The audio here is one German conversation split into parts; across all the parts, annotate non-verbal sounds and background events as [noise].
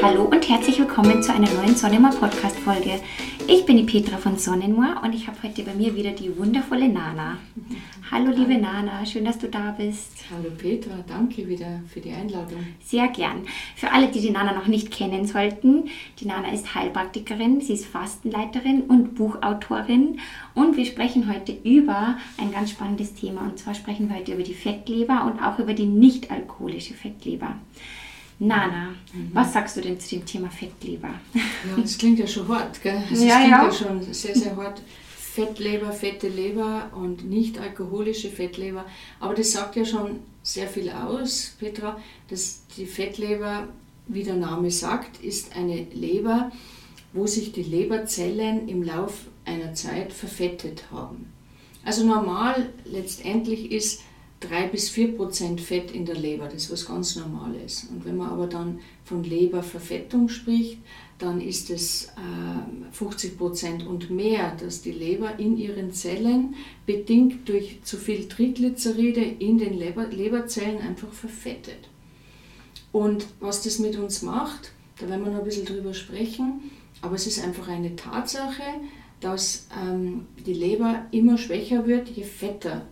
Hallo und herzlich willkommen zu einer neuen Sonnenmoor Podcast Folge. Ich bin die Petra von Sonnenmoor und ich habe heute bei mir wieder die wundervolle Nana. Hallo liebe Nana, schön, dass du da bist. Hallo Petra, danke wieder für die Einladung. Sehr gern. Für alle, die die Nana noch nicht kennen sollten, die Nana ist Heilpraktikerin, sie ist Fastenleiterin und Buchautorin und wir sprechen heute über ein ganz spannendes Thema und zwar sprechen wir heute über die Fettleber und auch über die nicht alkoholische Fettleber. Nana, mhm. was sagst du denn zu dem Thema Fettleber? Ja, das klingt ja schon hart, gell? [laughs] Also ja, klingt ja. ja schon sehr, sehr hart. Fettleber, fette Leber und nicht alkoholische Fettleber. Aber das sagt ja schon sehr viel aus, Petra, dass die Fettleber, wie der Name sagt, ist eine Leber, wo sich die Leberzellen im Lauf einer Zeit verfettet haben. Also normal letztendlich ist 3 bis 4 Prozent Fett in der Leber, das ist was ganz Normales. Und wenn man aber dann von Leberverfettung spricht, dann ist es äh, 50 Prozent und mehr, dass die Leber in ihren Zellen, bedingt durch zu viel Triglyceride in den Leber, Leberzellen, einfach verfettet. Und was das mit uns macht, da werden wir noch ein bisschen drüber sprechen, aber es ist einfach eine Tatsache, dass ähm, die Leber immer schwächer wird, je fetter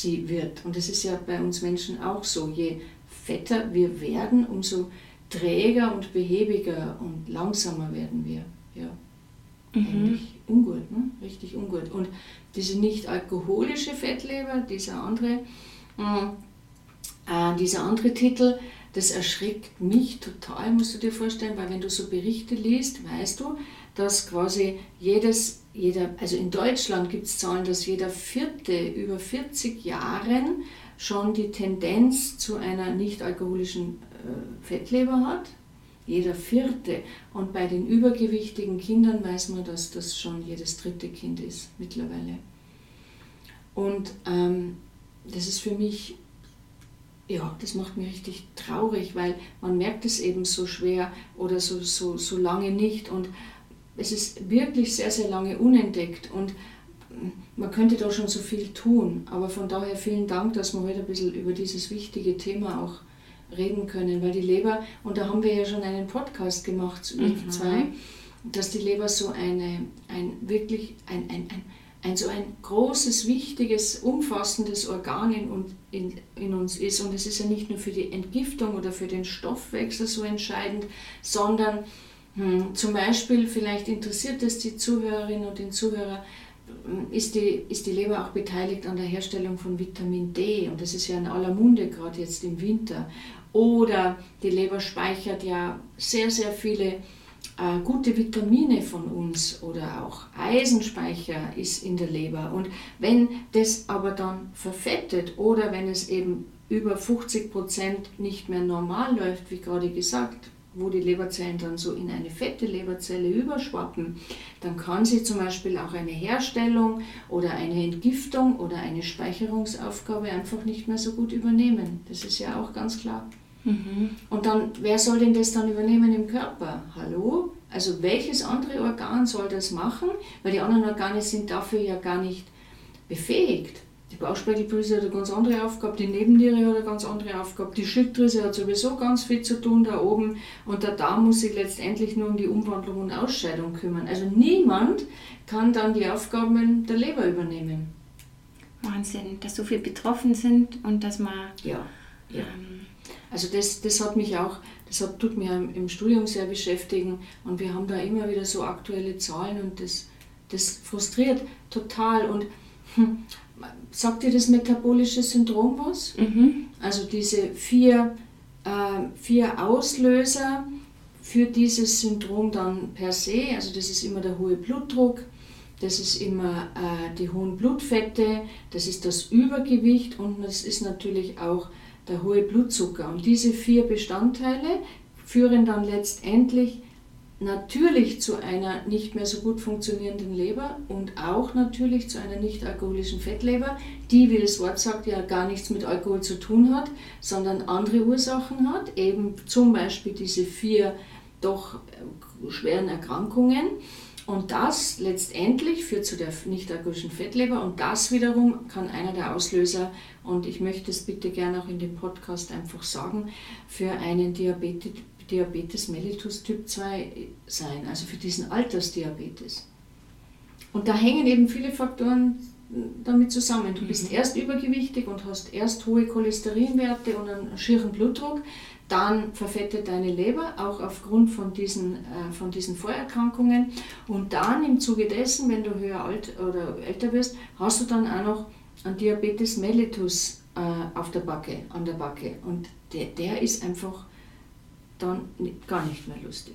sie wird. Und das ist ja bei uns Menschen auch so. Je fetter wir werden, umso träger und behäbiger und langsamer werden wir. Ja. Mhm. Ungut, ne? richtig ungut. Und diese nicht alkoholische Fettleber, dieser andere, äh, dieser andere Titel, das erschreckt mich total, musst du dir vorstellen, weil wenn du so Berichte liest, weißt du, dass quasi jedes, jeder, also in Deutschland gibt es Zahlen, dass jeder Vierte über 40 Jahren schon die Tendenz zu einer nicht alkoholischen äh, Fettleber hat. Jeder Vierte. Und bei den übergewichtigen Kindern weiß man, dass das schon jedes dritte Kind ist mittlerweile. Und ähm, das ist für mich ja, das macht mich richtig traurig, weil man merkt es eben so schwer oder so, so, so lange nicht und es ist wirklich sehr, sehr lange unentdeckt und man könnte da schon so viel tun. Aber von daher vielen Dank, dass wir heute ein bisschen über dieses wichtige Thema auch reden können, weil die Leber, und da haben wir ja schon einen Podcast gemacht zu mhm. 2, dass die Leber so eine, ein wirklich ein, ein, ein ein so ein großes, wichtiges, umfassendes Organ in, in, in uns ist. Und es ist ja nicht nur für die Entgiftung oder für den Stoffwechsel so entscheidend, sondern hm, zum Beispiel, vielleicht interessiert es die Zuhörerinnen und den Zuhörer, hm, ist die, ist die Leber auch beteiligt an der Herstellung von Vitamin D und das ist ja in aller Munde gerade jetzt im Winter. Oder die Leber speichert ja sehr, sehr viele äh, gute Vitamine von uns oder auch Eisenspeicher ist in der Leber. Und wenn das aber dann verfettet oder wenn es eben über 50 Prozent nicht mehr normal läuft, wie gerade gesagt, wo die Leberzellen dann so in eine fette Leberzelle überschwappen, dann kann sie zum Beispiel auch eine Herstellung oder eine Entgiftung oder eine Speicherungsaufgabe einfach nicht mehr so gut übernehmen. Das ist ja auch ganz klar. Mhm. Und dann, wer soll denn das dann übernehmen im Körper? Hallo? Also welches andere Organ soll das machen? Weil die anderen Organe sind dafür ja gar nicht befähigt. Die Bauchspeicheldrüse hat eine ganz andere Aufgabe, die Nebenniere hat eine ganz andere Aufgabe, die Schilddrüse hat sowieso ganz viel zu tun da oben und der Darm muss sich letztendlich nur um die Umwandlung und Ausscheidung kümmern. Also niemand kann dann die Aufgaben der Leber übernehmen. Wahnsinn, dass so viele betroffen sind und dass man ja, ja. Ähm, also das, das hat mich auch, das hat, tut mir im Studium sehr beschäftigen und wir haben da immer wieder so aktuelle Zahlen und das, das frustriert total. Und hm, sagt dir das metabolische Syndrom was? Mhm. Also diese vier, äh, vier Auslöser für dieses Syndrom dann per se, also das ist immer der hohe Blutdruck, das ist immer äh, die hohen Blutfette, das ist das Übergewicht und das ist natürlich auch der hohe Blutzucker. Und diese vier Bestandteile führen dann letztendlich natürlich zu einer nicht mehr so gut funktionierenden Leber und auch natürlich zu einer nicht alkoholischen Fettleber, die, wie das Wort sagt, ja gar nichts mit Alkohol zu tun hat, sondern andere Ursachen hat, eben zum Beispiel diese vier doch äh, schweren Erkrankungen. Und das letztendlich führt zu der nicht alkoholischen Fettleber und das wiederum kann einer der Auslöser, und ich möchte es bitte gerne auch in dem Podcast einfach sagen, für einen Diabetes, Diabetes mellitus Typ 2 sein, also für diesen Altersdiabetes. Und da hängen eben viele Faktoren damit zusammen. Du bist mhm. erst übergewichtig und hast erst hohe Cholesterinwerte und einen schieren Blutdruck, dann verfettet deine Leber, auch aufgrund von diesen, äh, von diesen Vorerkrankungen. Und dann im Zuge dessen, wenn du höher alt oder älter wirst, hast du dann auch noch einen Diabetes mellitus äh, auf der Backe, an der Backe. Und der, der ist einfach dann gar nicht mehr lustig.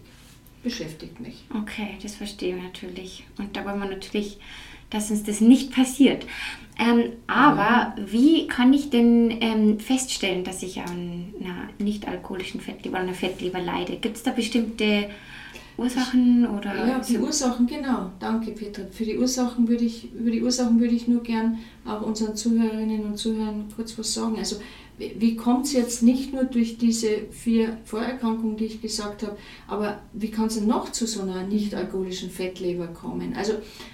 Beschäftigt mich. Okay, das verstehe ich natürlich. Und da wollen wir natürlich, dass uns das nicht passiert. Ähm, aber mhm. wie kann ich denn ähm, feststellen, dass ich an einer nicht-alkoholischen Fettleber oder einer Fettleber leide? Gibt es da bestimmte Ursachen oder? Ja, die Ursachen, genau. Danke, Petra. Für die Ursachen würde ich, über die Ursachen würde ich nur gern auch unseren Zuhörerinnen und Zuhörern kurz was sagen. Also wie kommt es jetzt nicht nur durch diese vier Vorerkrankungen, die ich gesagt habe, aber wie kann es noch zu so einer nicht-alkoholischen Fettleber kommen? Also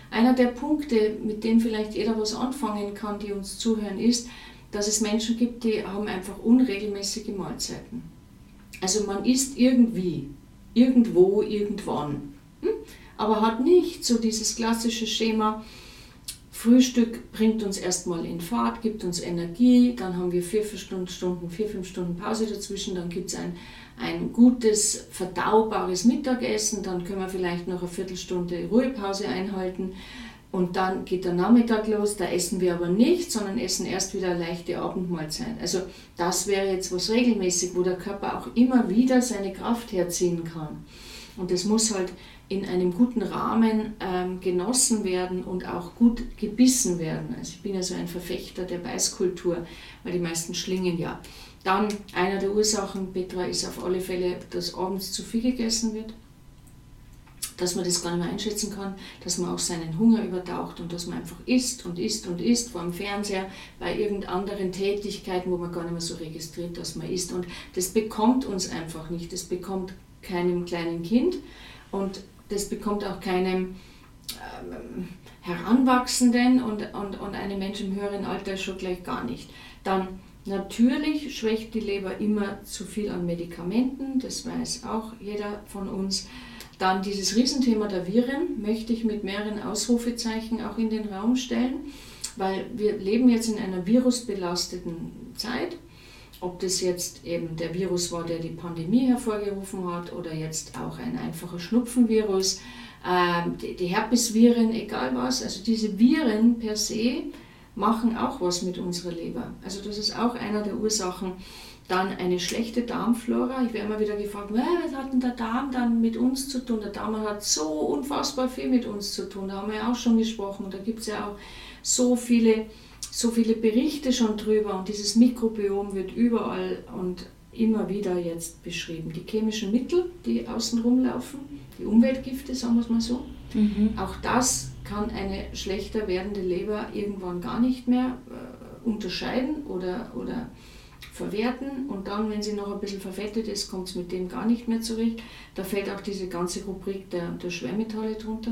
einer der Punkte, mit denen vielleicht jeder was anfangen kann, die uns zuhören, ist, dass es Menschen gibt, die haben einfach unregelmäßige Mahlzeiten. Also man isst irgendwie, irgendwo, irgendwann, hm? aber hat nicht so dieses klassische Schema, Frühstück bringt uns erstmal in Fahrt, gibt uns Energie, dann haben wir vier, vier Stunden, vier, fünf Stunden Pause dazwischen, dann gibt es ein, ein gutes, verdaubares Mittagessen, dann können wir vielleicht noch eine Viertelstunde Ruhepause einhalten und dann geht der Nachmittag los, da essen wir aber nicht, sondern essen erst wieder eine leichte Abendmahlzeit. Also das wäre jetzt was regelmäßig, wo der Körper auch immer wieder seine Kraft herziehen kann. Und das muss halt in einem guten Rahmen ähm, genossen werden und auch gut gebissen werden. Also ich bin ja so ein Verfechter der Beißkultur, weil die meisten schlingen ja. Dann einer der Ursachen, Petra, ist auf alle Fälle, dass abends zu viel gegessen wird, dass man das gar nicht mehr einschätzen kann, dass man auch seinen Hunger übertaucht und dass man einfach isst und isst und isst vor dem Fernseher, bei irgendeinen Tätigkeiten, wo man gar nicht mehr so registriert, dass man isst. Und das bekommt uns einfach nicht, das bekommt keinem kleinen Kind. Und das bekommt auch keinem ähm, Heranwachsenden und, und, und einem Menschen im höheren Alter schon gleich gar nicht. Dann natürlich schwächt die Leber immer zu viel an Medikamenten, das weiß auch jeder von uns. Dann dieses Riesenthema der Viren möchte ich mit mehreren Ausrufezeichen auch in den Raum stellen, weil wir leben jetzt in einer virusbelasteten Zeit ob das jetzt eben der Virus war, der die Pandemie hervorgerufen hat oder jetzt auch ein einfacher Schnupfenvirus, ähm, die Herpesviren, egal was, also diese Viren per se machen auch was mit unserer Leber. Also das ist auch einer der Ursachen. Dann eine schlechte Darmflora. Ich werde immer wieder gefragt, was hat denn der Darm dann mit uns zu tun? Der Darm hat so unfassbar viel mit uns zu tun. Da haben wir ja auch schon gesprochen. Da gibt es ja auch so viele so viele Berichte schon drüber und dieses Mikrobiom wird überall und immer wieder jetzt beschrieben. Die chemischen Mittel, die außen rumlaufen, die Umweltgifte, sagen wir es mal so, mhm. auch das kann eine schlechter werdende Leber irgendwann gar nicht mehr äh, unterscheiden oder, oder verwerten und dann, wenn sie noch ein bisschen verfettet ist, kommt es mit dem gar nicht mehr zurecht. Da fällt auch diese ganze Rubrik der, der Schwermetalle drunter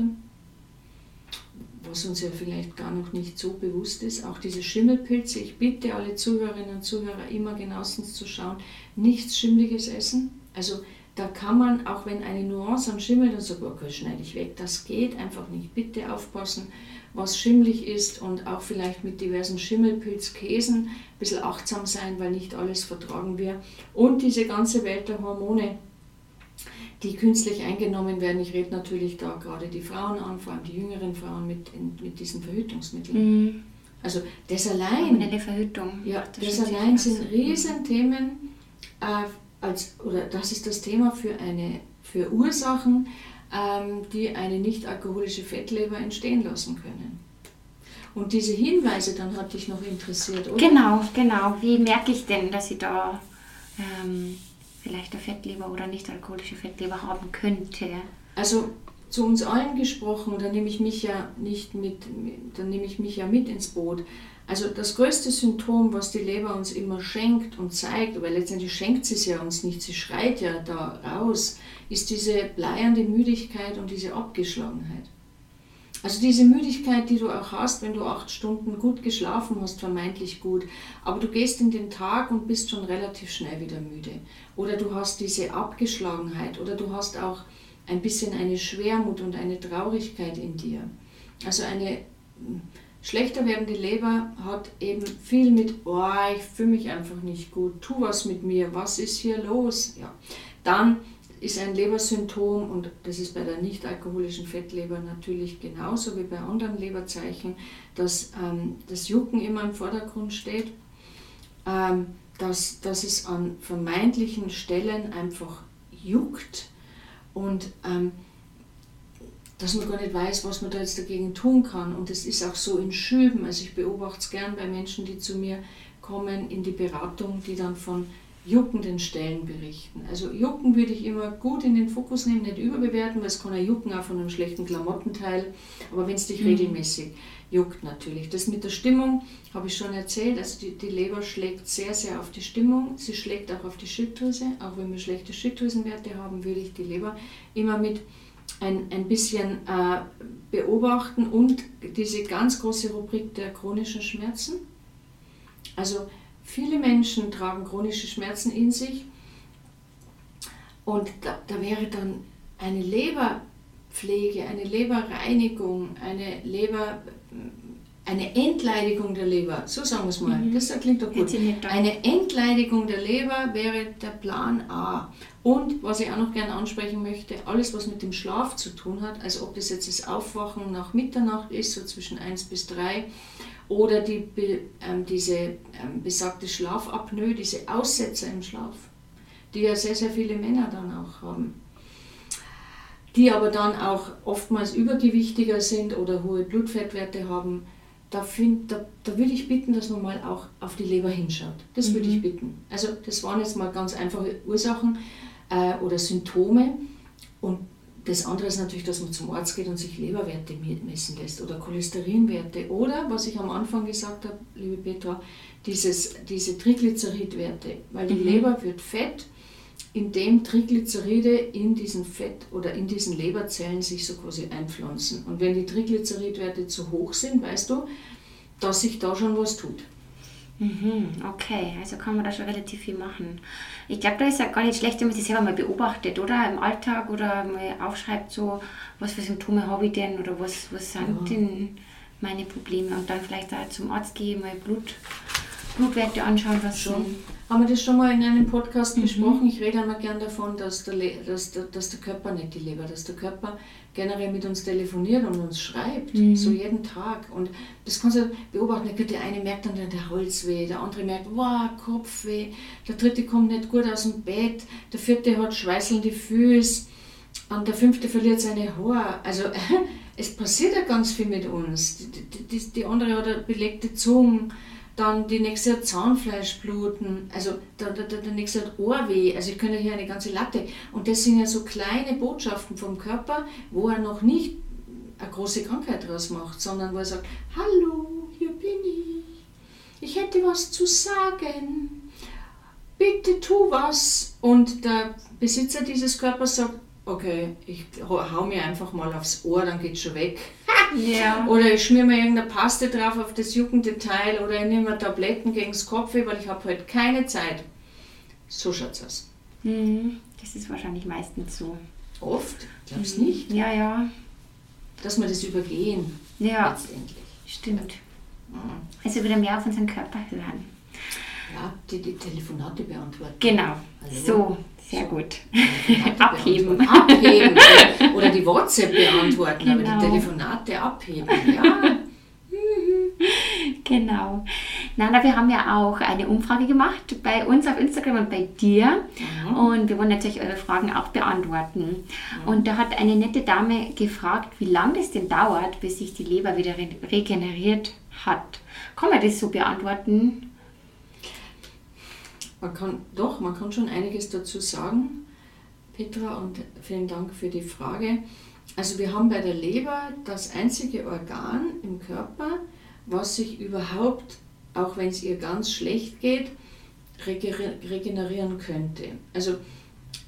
was uns ja vielleicht gar noch nicht so bewusst ist, auch diese Schimmelpilze. Ich bitte alle Zuhörerinnen und Zuhörer immer genauestens zu schauen, nichts Schimmliges essen. Also da kann man, auch wenn eine Nuance am Schimmel, dann sagt, okay, schneide ich weg. Das geht einfach nicht. Bitte aufpassen, was schimmlig ist und auch vielleicht mit diversen Schimmelpilzkäsen ein bisschen achtsam sein, weil nicht alles vertragen wir. Und diese ganze Welt der Hormone, die künstlich eingenommen werden. Ich rede natürlich da gerade die Frauen an, vor allem die jüngeren Frauen mit, mit diesen Verhütungsmitteln. Mhm. Also das allein, eine Verhütung. Ja, das, das allein sind Riesenthemen, äh, als, oder das ist das Thema für, eine, für Ursachen, ähm, die eine nicht-alkoholische Fettleber entstehen lassen können. Und diese Hinweise, dann hat dich noch interessiert, oder? Genau, genau. Wie merke ich denn, dass ich da ähm, vielleicht eine Fettleber oder nicht alkoholische Fettleber haben könnte? Also zu uns allen gesprochen, da nehme ich mich ja nicht mit, dann nehme ich mich ja mit ins Boot. Also das größte Symptom, was die Leber uns immer schenkt und zeigt, weil letztendlich schenkt sie es ja uns nicht, sie schreit ja da raus, ist diese bleiernde Müdigkeit und diese Abgeschlagenheit. Also diese Müdigkeit, die du auch hast, wenn du acht Stunden gut geschlafen hast, vermeintlich gut, aber du gehst in den Tag und bist schon relativ schnell wieder müde. Oder du hast diese Abgeschlagenheit oder du hast auch ein bisschen eine Schwermut und eine Traurigkeit in dir. Also eine hm, schlechter werdende Leber hat eben viel mit, oh, ich fühle mich einfach nicht gut, tu was mit mir, was ist hier los? Ja. Dann ist ein Lebersymptom und das ist bei der nicht-alkoholischen Fettleber natürlich genauso wie bei anderen Leberzeichen, dass ähm, das Jucken immer im Vordergrund steht, ähm, dass, dass es an vermeintlichen Stellen einfach juckt und ähm, dass man gar nicht weiß, was man da jetzt dagegen tun kann. Und das ist auch so in Schüben. Also ich beobachte es gern bei Menschen, die zu mir kommen in die Beratung, die dann von juckenden Stellen berichten. Also Jucken würde ich immer gut in den Fokus nehmen, nicht überbewerten, weil es kann ein Jucken auch von einem schlechten Klamottenteil, aber wenn es dich mhm. regelmäßig juckt natürlich. Das mit der Stimmung habe ich schon erzählt, also die, die Leber schlägt sehr, sehr auf die Stimmung, sie schlägt auch auf die Schilddrüse, auch wenn wir schlechte Schilddrüsenwerte haben, würde ich die Leber immer mit ein, ein bisschen äh, beobachten und diese ganz große Rubrik der chronischen Schmerzen. Also Viele Menschen tragen chronische Schmerzen in sich und da, da wäre dann eine Leberpflege, eine Leberreinigung, eine Leber, eine Entleidigung der Leber, so sagen wir es mal, mhm. das klingt doch gut. Eine Entleidigung der Leber wäre der Plan A. Und was ich auch noch gerne ansprechen möchte, alles was mit dem Schlaf zu tun hat, also ob das jetzt das Aufwachen nach Mitternacht ist, so zwischen 1 bis 3, oder die, ähm, diese ähm, besagte Schlafapnoe, diese Aussetzer im Schlaf, die ja sehr, sehr viele Männer dann auch haben. Die aber dann auch oftmals übergewichtiger sind oder hohe Blutfettwerte haben. Da, find, da, da würde ich bitten, dass man mal auch auf die Leber hinschaut. Das mhm. würde ich mhm. bitten. Also das waren jetzt mal ganz einfache Ursachen äh, oder Symptome. Und das andere ist natürlich, dass man zum Arzt geht und sich Leberwerte messen lässt oder Cholesterinwerte oder, was ich am Anfang gesagt habe, liebe Petra, dieses, diese Triglyceridwerte, weil die mhm. Leber wird fett, indem Triglyceride in diesen Fett oder in diesen Leberzellen sich so quasi einpflanzen. Und wenn die Triglyceridwerte zu hoch sind, weißt du, dass sich da schon was tut. Mhm, okay, also kann man da schon relativ viel machen. Ich glaube, da ist ja gar nicht schlecht, wenn man sich selber mal beobachtet, oder? Im Alltag oder mal aufschreibt, so, was für Symptome habe ich denn oder was, was sind ja. denn meine Probleme und dann vielleicht da zum Arzt gehen, mal Blut, Blutwerte anschauen, was schon. Haben wir das schon mal in einem Podcast mhm. besprochen? Ich rede immer gern davon, dass der, dass, der, dass der Körper nicht die Leber, dass der Körper generell mit uns telefoniert und uns schreibt, mhm. so jeden Tag. Und das kannst du beobachten. Der eine merkt dann der Holzweh, der andere merkt, wow, Kopfweh, der dritte kommt nicht gut aus dem Bett, der vierte hat schweißelnde Füße und der fünfte verliert seine Haare. Also [laughs] es passiert ja ganz viel mit uns. Die, die, die andere hat eine belegte Zunge dann die nächste hat Zahnfleischbluten, also der, der, der nächste hat Ohrweh, also ich könnte hier eine ganze Latte. Und das sind ja so kleine Botschaften vom Körper, wo er noch nicht eine große Krankheit draus macht, sondern wo er sagt, hallo, hier bin ich, ich hätte was zu sagen, bitte tu was. Und der Besitzer dieses Körpers sagt, okay, ich hau mir einfach mal aufs Ohr, dann geht's schon weg. [laughs] Ja. Oder ich schmier mir irgendeine Paste drauf auf das juckende Teil oder ich nehme Tabletten gegen das Kopfweh, weil ich habe heute keine Zeit. So schaut's aus. Mhm. Das ist wahrscheinlich meistens so. Oft? Glaubst du mhm. nicht? Ja, ja. Dass wir das übergehen. Ja. Letztendlich. Stimmt. Mhm. Also wieder mehr auf unseren Körper hören. Ja, die, die Telefonate beantworten. Genau. Also, so. Sehr gut. abheben. Abheben. Oder die [laughs] WhatsApp beantworten, genau. aber die genau. Telefonate abheben. Ja. [laughs] genau. Nana, wir haben ja auch eine Umfrage gemacht bei uns auf Instagram und bei dir. Mhm. Und wir wollen natürlich eure Fragen auch beantworten. Mhm. Und da hat eine nette Dame gefragt, wie lange das denn dauert, bis sich die Leber wieder regeneriert hat. Kann man das so beantworten? Man kann, doch, man kann schon einiges dazu sagen, Petra, und vielen Dank für die Frage. Also wir haben bei der Leber das einzige Organ im Körper, was sich überhaupt, auch wenn es ihr ganz schlecht geht, regenerieren könnte. Also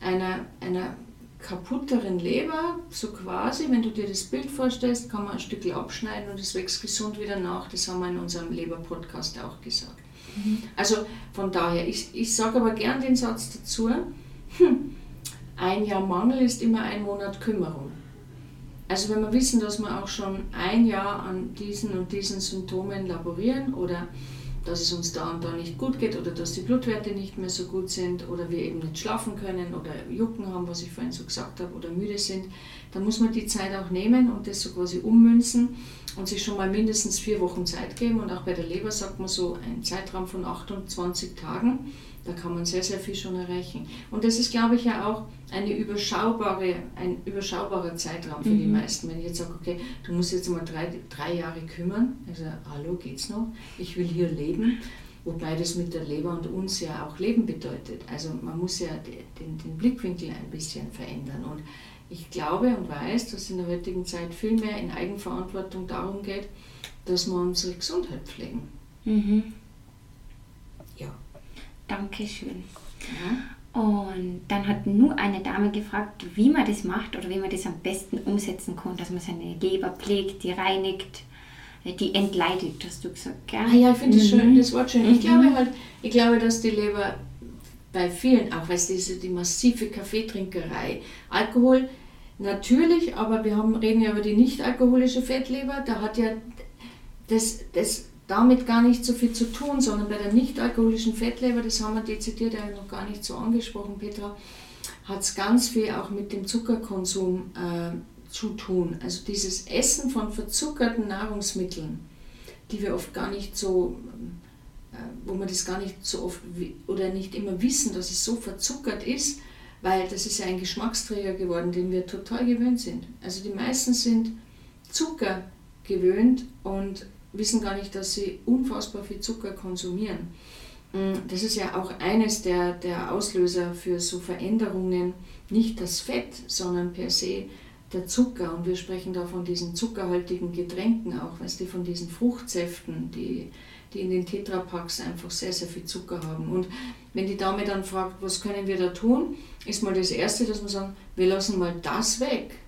einer, einer kaputteren Leber, so quasi, wenn du dir das Bild vorstellst, kann man ein Stück abschneiden und es wächst gesund wieder nach. Das haben wir in unserem Leber-Podcast auch gesagt. Mhm. Also von daher, ich, ich sage aber gern den Satz dazu, hm, ein Jahr Mangel ist immer ein Monat Kümmerung. Also wenn wir wissen, dass wir auch schon ein Jahr an diesen und diesen Symptomen laborieren oder dass es uns da und da nicht gut geht oder dass die Blutwerte nicht mehr so gut sind oder wir eben nicht schlafen können oder Jucken haben, was ich vorhin so gesagt habe, oder müde sind, dann muss man die Zeit auch nehmen und das so quasi ummünzen und sich schon mal mindestens vier Wochen Zeit geben. Und auch bei der Leber sagt man so ein Zeitraum von 28 Tagen da kann man sehr, sehr viel schon erreichen. Und das ist, glaube ich, ja auch eine überschaubare, ein überschaubarer Zeitraum für mhm. die meisten. Wenn ich jetzt sage, okay, du musst jetzt mal drei, drei Jahre kümmern, also hallo, geht's noch? Ich will hier leben. Wobei das mit der Leber und uns ja auch Leben bedeutet. Also man muss ja den, den Blickwinkel ein bisschen verändern. Und ich glaube und weiß, dass in der heutigen Zeit viel mehr in Eigenverantwortung darum geht, dass wir unsere Gesundheit pflegen. Mhm. Dankeschön. Ja. Und dann hat nur eine Dame gefragt, wie man das macht oder wie man das am besten umsetzen kann, dass man seine Leber pflegt, die reinigt, die entleidet, hast du gesagt, gell? Ah ja, ich finde das mhm. schön, das Wort schön. Ich mhm. glaube halt, ich glaube, dass die Leber bei vielen, auch es diese die massive Kaffeetrinkerei, Alkohol natürlich, aber wir haben, reden ja über die nicht alkoholische Fettleber, da hat ja das, das damit gar nicht so viel zu tun, sondern bei der nicht-alkoholischen Fettleber, das haben wir dezidiert ja noch gar nicht so angesprochen, Petra, hat es ganz viel auch mit dem Zuckerkonsum äh, zu tun. Also dieses Essen von verzuckerten Nahrungsmitteln, die wir oft gar nicht so, wo wir das gar nicht so oft oder nicht immer wissen, dass es so verzuckert ist, weil das ist ja ein Geschmacksträger geworden, den wir total gewöhnt sind. Also die meisten sind Zucker gewöhnt und wissen gar nicht, dass sie unfassbar viel Zucker konsumieren. Mm, das ist ja auch eines der, der Auslöser für so Veränderungen, nicht das Fett, sondern per se der Zucker. Und wir sprechen da von diesen zuckerhaltigen Getränken auch, weißt du, von diesen Fruchtsäften, die, die in den Tetrapacks einfach sehr, sehr viel Zucker haben. Und wenn die Dame dann fragt, was können wir da tun, ist mal das Erste, dass wir sagen, wir lassen mal das weg.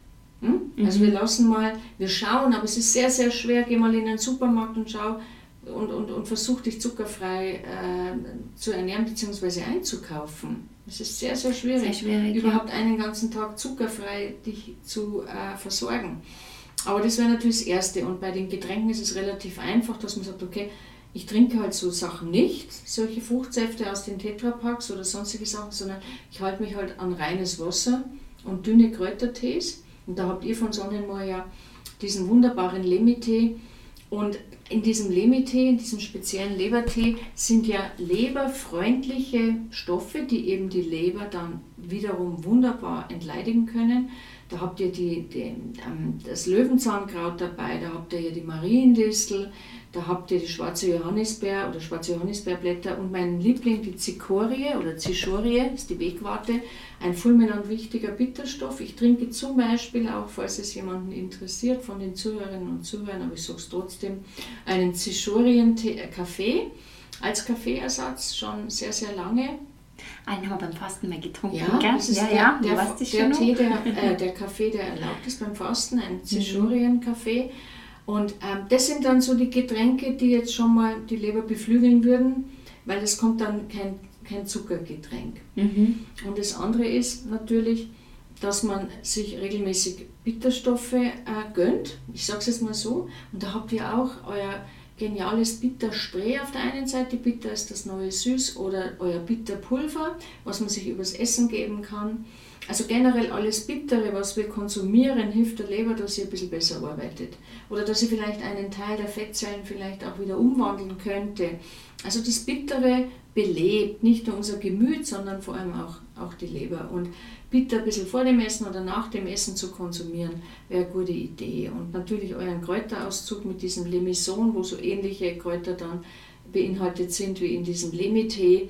Hm? Also wir mhm. lassen mal, wir schauen, aber es ist sehr, sehr schwer. Geh mal in den Supermarkt und schau und, und, und versuch dich zuckerfrei äh, zu ernähren bzw. einzukaufen. Es ist sehr, sehr schwierig, sehr schwierig überhaupt ja. einen ganzen Tag zuckerfrei dich zu äh, versorgen. Aber das wäre natürlich das Erste. Und bei den Getränken ist es relativ einfach, dass man sagt, okay, ich trinke halt so Sachen nicht, solche Fruchtsäfte aus den Tetrapacks oder sonstige Sachen, sondern ich halte mich halt an reines Wasser und dünne Kräutertees und da habt ihr von Sonnenmoor ja diesen wunderbaren Lemmitee. Und in diesem Lemmitee, in diesem speziellen Lebertee, sind ja leberfreundliche Stoffe, die eben die Leber dann wiederum wunderbar entleidigen können. Da habt ihr die, die, ähm, das Löwenzahnkraut dabei, da habt ihr ja die Mariendistel, da habt ihr die schwarze Johannisbeer oder schwarze Johannisbeerblätter und mein Liebling, die Zikorie oder Zichorie, ist die Wegwarte, ein fulminant wichtiger Bitterstoff. Ich trinke zum Beispiel auch, falls es jemanden interessiert, von den Zuhörerinnen und Zuhörern, aber ich sage es trotzdem, einen Zichorien-Kaffee äh, als Kaffeeersatz schon sehr, sehr lange. Einen haben wir beim Fasten mal getrunken, ja, gell? Das ist ja, der, ja, der, der, der Tee, der, [laughs] äh, der Kaffee, der erlaubt ist beim Fasten, ein Zichorien-Kaffee. Mhm. Und ähm, das sind dann so die Getränke, die jetzt schon mal die Leber beflügeln würden, weil es kommt dann kein, kein Zuckergetränk. Mhm. Und das andere ist natürlich, dass man sich regelmäßig Bitterstoffe äh, gönnt. Ich sage es jetzt mal so. Und da habt ihr auch euer geniales Bitterspray auf der einen Seite. Bitter ist das neue Süß oder euer Bitterpulver, was man sich übers Essen geben kann. Also generell alles Bittere, was wir konsumieren, hilft der Leber, dass sie ein bisschen besser arbeitet. Oder dass sie vielleicht einen Teil der Fettzellen vielleicht auch wieder umwandeln könnte. Also das Bittere belebt nicht nur unser Gemüt, sondern vor allem auch, auch die Leber. Und bitter ein bisschen vor dem Essen oder nach dem Essen zu konsumieren, wäre eine gute Idee. Und natürlich euren Kräuterauszug mit diesem Lemison, wo so ähnliche Kräuter dann beinhaltet sind wie in diesem Lemitee.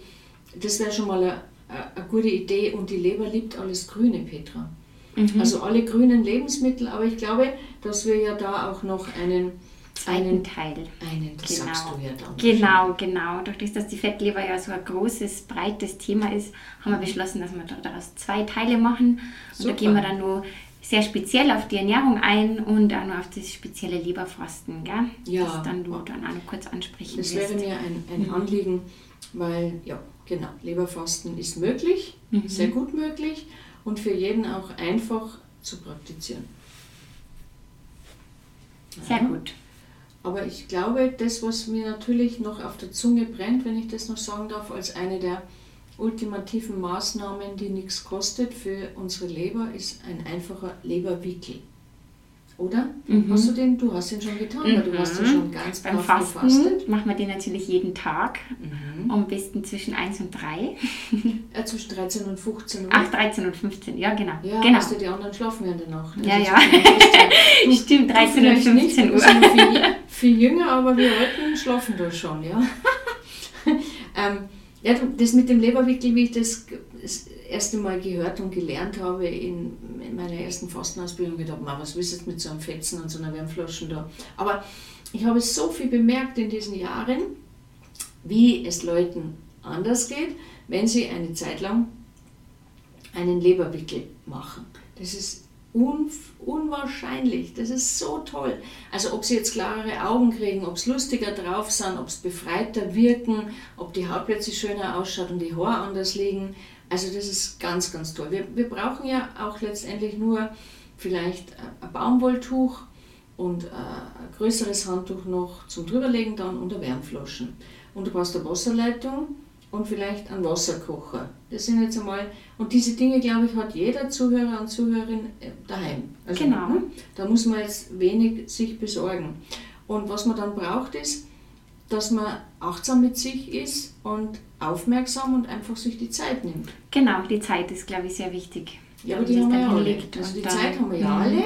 Das wäre schon mal eine eine gute Idee und die Leber liebt alles Grüne, Petra. Mhm. Also alle grünen Lebensmittel, aber ich glaube, dass wir ja da auch noch einen, einen, Teil. Einen, das Genau. sagst du ja dann. Genau, genau. Durch das, dass die Fettleber ja so ein großes, breites Thema ist, haben wir beschlossen, dass wir daraus zwei Teile machen. Und Super. da gehen wir dann nur sehr speziell auf die Ernährung ein und auch nur auf das spezielle Leberfasten, gell? Ja. Das dann du dann auch noch kurz ansprechen Das wirst. wäre mir ein, ein Mhm. Anliegen, weil, ja, genau, Leberfasten ist möglich, Mhm. sehr gut möglich und für jeden auch einfach zu praktizieren. Sehr Ja. gut. Aber ich glaube, das, was mir natürlich noch auf der Zunge brennt, wenn ich das noch sagen darf, als eine der ultimativen Maßnahmen, die nichts kostet für unsere Leber, ist ein einfacher Leberwickel. Oder? Mhm. Hast du den? Du hast den schon getan, weil du hast ja Mhm. schon ganz Beim Fasten gefastet. machen wir den natürlich jeden Tag, Mhm. am besten zwischen 1 und 3. Äh, [laughs] zwischen 13 und 15 Uhr. Ach, 13 und 15, ja genau. Ja, genau. weißt du, die anderen schlafen ja in der Nacht. Ja, Also ja. ja- [laughs] Du- Stimmt, du 13 und vielleicht nicht, 15 Du Uhr. ja viel, viel jünger, aber wir Alten schlafen da schon, ja. [laughs] ähm, ja, das mit dem Leberwickel, wie ich das erste Mal gehört und gelernt habe in, in meiner ersten Fastenausbildung, gedacht, "Ma, was willst du mit so einem Fetzen und so einer Wärmflaschen da? Aber ich habe so viel bemerkt in diesen Jahren, wie es Leuten anders geht, wenn sie eine Zeit lang einen Leberwickel machen. Das ist un unwahrscheinlich, das ist so toll. Also ob sie jetzt klarere Augen kriegen, ob es lustiger drauf sind, ob es befreiter wirken, ob die Haut plötzlich schöner ausschaut und die Haare anders liegen. Also das ist ganz, ganz toll. Wir, wir brauchen ja auch letztendlich nur vielleicht ein Baumwolltuch und äh, ein größeres Handtuch noch zum drüberlegen dann und eine Wärmflaschen. Und du brauchst eine Wasserleitung und vielleicht einen Wasserkocher. Das sind jetzt einmal, und diese Dinge, glaube ich, hat jeder Zuhörer und Zuhörerin äh, daheim. Also, Genau. hm, Da muss man jetzt wenig sich besorgen. Und was man dann braucht, ist, dass man achtsam mit sich ist und aufmerksam und einfach sich die Zeit nimmt. Genau, die Zeit ist, glaube ich, sehr wichtig. Ja, aber die haben wir ja alle. Also und die Zeit haben wir ja Mhm. alle.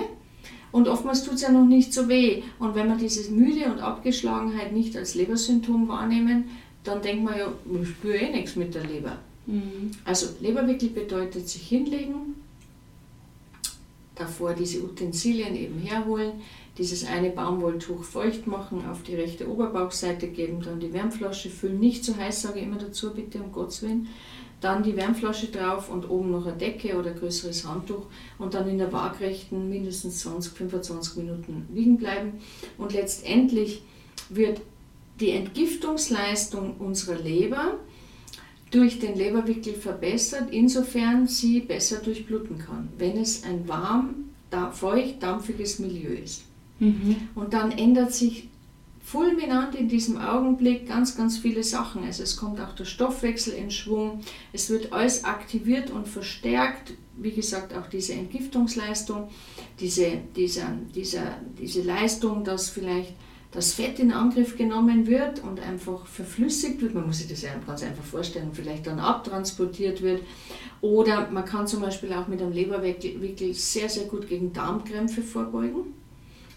Und oftmals tut es ja noch nicht so weh. Und wenn wir dieses Müde und Abgeschlagenheit nicht als Lebersymptom wahrnehmen, dann denkt man ja, ich spüre eh nichts mit der Leber. Mhm. Also Leberwickel bedeutet sich hinlegen, davor diese Utensilien eben herholen, dieses eine Baumwolltuch feucht machen, auf die rechte Oberbauchseite geben, dann die Wärmflasche füllen, nicht zu heiß, sage ich immer dazu, bitte um Gottes Willen. Dann die Wärmflasche drauf und oben noch eine Decke oder ein größeres Handtuch und dann in der Waagrechten mindestens 20, 25 Minuten liegen bleiben. Und letztendlich wird die Entgiftungsleistung unserer Leber durch den Leberwickel verbessert, insofern sie besser durchbluten kann, wenn es ein warm, feucht, dampfiges Milieu ist. Mhm. Und dann ändert sich fulminant in diesem Augenblick ganz, ganz viele Sachen. Also es kommt auch der Stoffwechsel in Schwung, es wird alles aktiviert und verstärkt, wie gesagt, auch diese Entgiftungsleistung, diese, dieser, dieser, diese Leistung, dass vielleicht das Fett in Angriff genommen wird und einfach verflüssigt wird. Man muss sich das ja ganz einfach vorstellen, vielleicht dann abtransportiert wird. Oder man kann zum Beispiel auch mit einem Leberwickel sehr, sehr gut gegen Darmkrämpfe vorbeugen.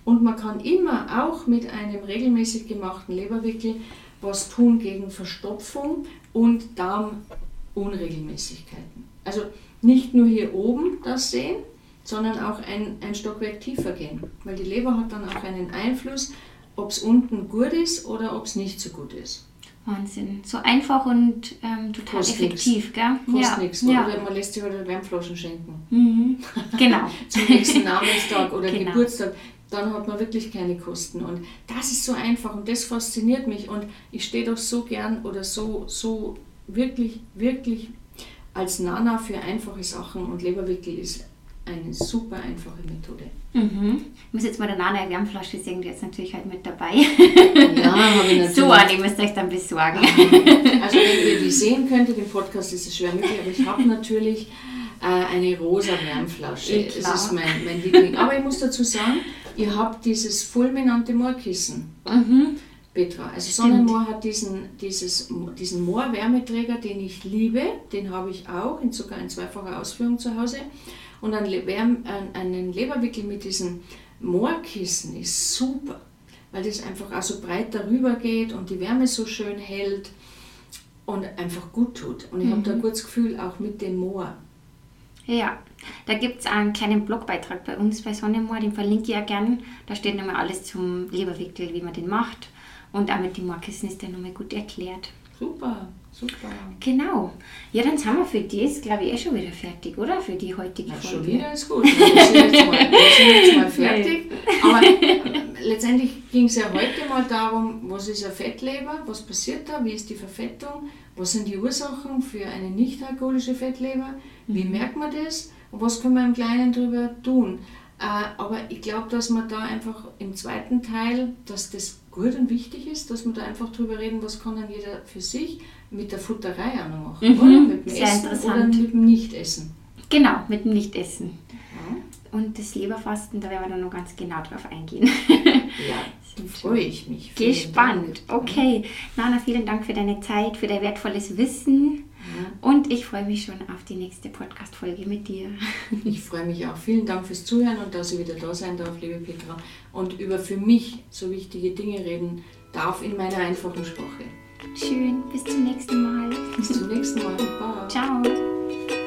Und man kann immer auch mit einem regelmäßig gemachten Leberwickel was tun gegen Verstopfung und Darmunregelmäßigkeiten. Also nicht nur hier oben das sehen, sondern auch ein, ein Stockwerk tiefer gehen. Weil die Leber hat dann auch einen Einfluss, ob es unten gut ist oder ob es nicht so gut ist. Wahnsinn. So einfach und ähm, total Kostet effektiv, gell? Kostet ja. nichts. Ja. Oder man lässt sich halt Wärmflaschen schenken. Mhm. Genau. [laughs] zum nächsten Namenstag oder [laughs] Genau. Geburtstag, dann hat man wirklich keine Kosten. Und das ist so einfach und das fasziniert mich. Und ich stehe doch so gern oder so, so wirklich, wirklich als Nana für einfache Sachen und Leberwickel ist eine super einfache Methode. Mhm. Ich muss jetzt mal der Nana Wärmflasche sehen, die ist natürlich halt mit dabei. Ja, habe ich natürlich. So, die müsst ihr euch dann besorgen. Also wenn ihr die sehen könntet, im Podcast ist es schwer möglich, aber ich habe natürlich eine rosa Wärmflasche. Das ist mein, mein Liebling. Aber ich muss dazu sagen, ihr habt dieses fulminante Moorkissen. Mhm. Petra. Also Stimmt. Sonnenmoor hat diesen, dieses, diesen Moor-Wärmeträger, den ich liebe, den habe ich auch, in sogar in zweifacher Ausführung zu Hause. Und ein Le Wärm, ein, einen Leberwickel mit diesem Moorkissen ist super, weil das einfach auch so breit darüber geht und die Wärme so schön hält und einfach gut tut. Und ich habe da ein gutes Gefühl auch mit dem Moor. Ja, da gibt es einen kleinen Blogbeitrag bei uns bei Sonnemoor, den verlinke ich ja gern. Da steht nochmal alles zum Leberwickel, wie man den macht. Und auch mit den Moorkissen ist der nochmal gut erklärt. Super, super. Genau. Ja, dann sind wir für das, glaube ich, eh schon wieder fertig, oder? Für die heutige Na, Folge. schon wieder ist gut. Wir sind jetzt mal, sind jetzt mal [laughs] fertig. Aber [laughs] letztendlich ging es ja heute mal darum, was ist eine Fettleber, was passiert da, wie ist die Verfettung, was sind die Ursachen für eine nicht alkoholische Fettleber, wie merkt man das und was können wir im Kleinen darüber tun. Äh, aber ich glaube, dass man da einfach im zweiten Teil, dass das gut und wichtig ist, dass wir da einfach drüber reden, was kann dann jeder für sich mit der Futterei auch noch machen, Mhm, oder? Mit dem sehr Essen oder mit dem Nichtessen. Genau, mit dem Nichtessen. Ja. Und das Leberfasten, da werden wir dann noch ganz genau drauf eingehen. Ja, freue ich mich. Gespannt. Okay. Nana, vielen Dank für deine Zeit, für dein wertvolles Wissen. Und ich freue mich schon auf die nächste Podcast-Folge mit dir. [laughs] Ich freue mich auch. Vielen Dank fürs Zuhören und dass ich wieder da sein darf, liebe Petra, und über für mich so wichtige Dinge reden darf in meiner einfachen Sprache. Schön. Bis zum nächsten Mal. Bis zum [laughs] nächsten Mal. Bye. Ciao.